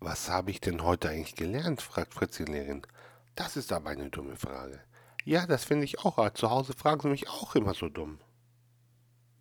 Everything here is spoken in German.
Was habe ich denn heute eigentlich gelernt? fragt Fritz die Lehrerin. Das ist aber eine dumme Frage. Ja, das finde ich auch. Zu Hause fragen sie mich auch immer so dumm.